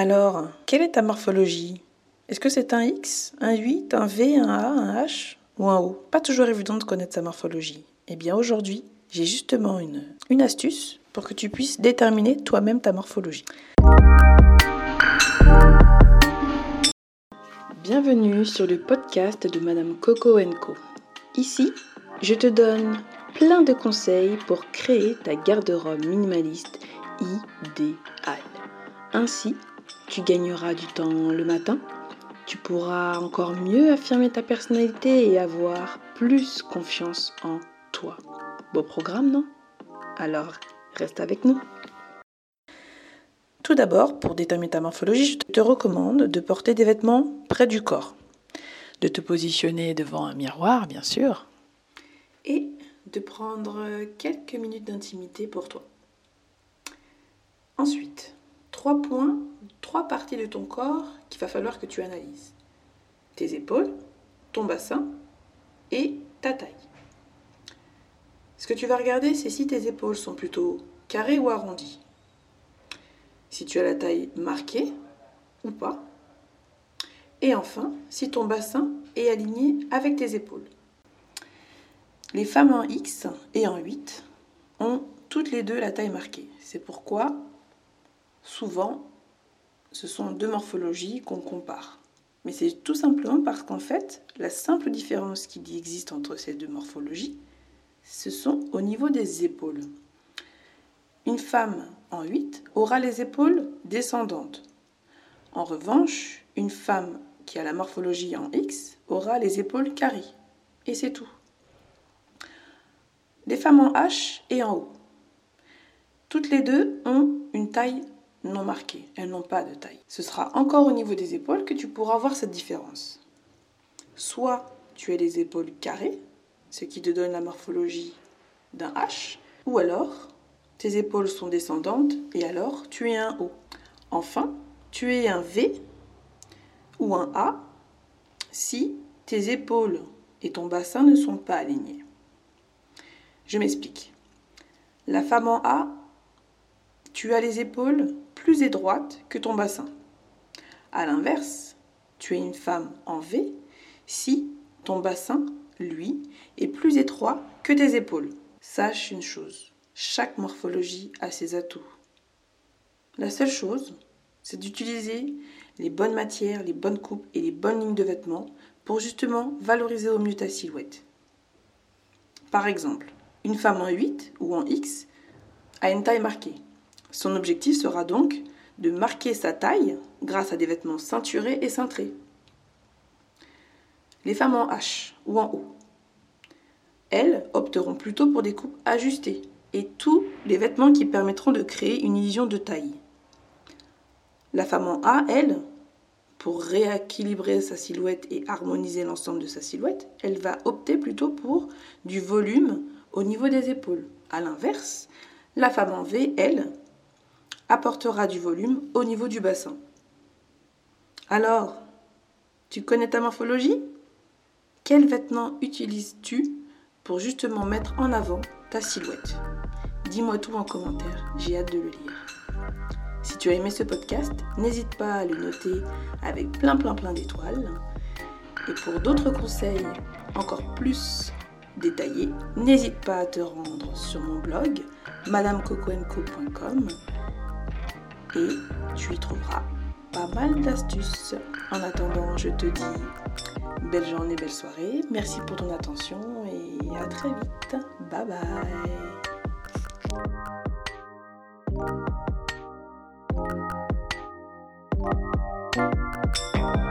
Alors, quelle est ta morphologie? Est-ce que c'est un X, un 8, un V, un A, un H ou un O? Pas toujours évident de connaître sa morphologie. Eh bien aujourd'hui, j'ai justement une, une astuce pour que tu puisses déterminer toi-même ta morphologie. Bienvenue sur le podcast de Madame Coco Co. Ici, je te donne plein de conseils pour créer ta garde-robe minimaliste idéale. Ainsi, tu gagneras du temps le matin, tu pourras encore mieux affirmer ta personnalité et avoir plus confiance en toi. Beau programme, non? Alors, reste avec nous. Tout d'abord, pour déterminer ta morphologie, je te recommande de porter des vêtements près du corps, de te positionner devant un miroir, bien sûr, et de prendre quelques minutes d'intimité pour toi. Ensuite, trois points, trois parties de ton corps qu'il va falloir que tu analyses. Tes épaules, ton bassin et ta taille. Ce que tu vas regarder, c'est si tes épaules sont plutôt carrées ou arrondies si tu as la taille marquée ou pas. Et enfin, si ton bassin est aligné avec tes épaules. Les femmes en X et en 8 ont toutes les deux la taille marquée. C'est pourquoi, souvent, ce sont deux morphologies qu'on compare. Mais c'est tout simplement parce qu'en fait, la simple différence qui existe entre ces deux morphologies, ce sont au niveau des épaules. Une femme en 8 aura les épaules descendantes. En revanche, une femme qui a la morphologie en X aura les épaules carrées. Et c'est tout. Les femmes en H et en O. Toutes les deux ont une taille non marquée. Elles n'ont pas de taille. Ce sera encore au niveau des épaules que tu pourras voir cette différence. Soit tu as les épaules carrées, ce qui te donne la morphologie d'un H, ou alors tes épaules sont descendantes et alors tu es un O. Enfin, tu es un V ou un A si tes épaules et ton bassin ne sont pas alignés. Je m'explique. La femme en A, tu as les épaules plus étroites que ton bassin. A l'inverse, tu es une femme en V si ton bassin, lui, est plus étroit que tes épaules. Sache une chose, chaque morphologie a ses atouts. La seule chose, c'est d'utiliser les bonnes matières, les bonnes coupes et les bonnes lignes de vêtements pour justement valoriser au mieux ta silhouette. Par exemple, une femme en 8 ou en X a une taille marquée. Son objectif sera donc de marquer sa taille grâce à des vêtements ceinturés et cintrés. Les femmes en H ou en O, elles opteront plutôt pour des coupes ajustées et tous les vêtements qui permettront de créer une illusion de taille. La femme en A, elle, pour rééquilibrer sa silhouette et harmoniser l'ensemble de sa silhouette, elle va opter plutôt pour du volume au niveau des épaules. A l'inverse, la femme en V, elle, apportera du volume au niveau du bassin. Alors, tu connais ta morphologie? Quels vêtements utilises-tu pour justement mettre en avant ta silhouette? Dis-moi tout en commentaire, j'ai hâte de le lire. Si tu as aimé ce podcast, n'hésite pas à le noter avec plein plein plein d'étoiles. Et pour d'autres conseils encore plus détaillés, n'hésite pas à te rendre sur mon blog madamecocoenco.com et tu y trouveras pas mal d'astuces. En attendant, je te dis belle journée, belle soirée. Merci pour ton attention et à très vite. Bye bye.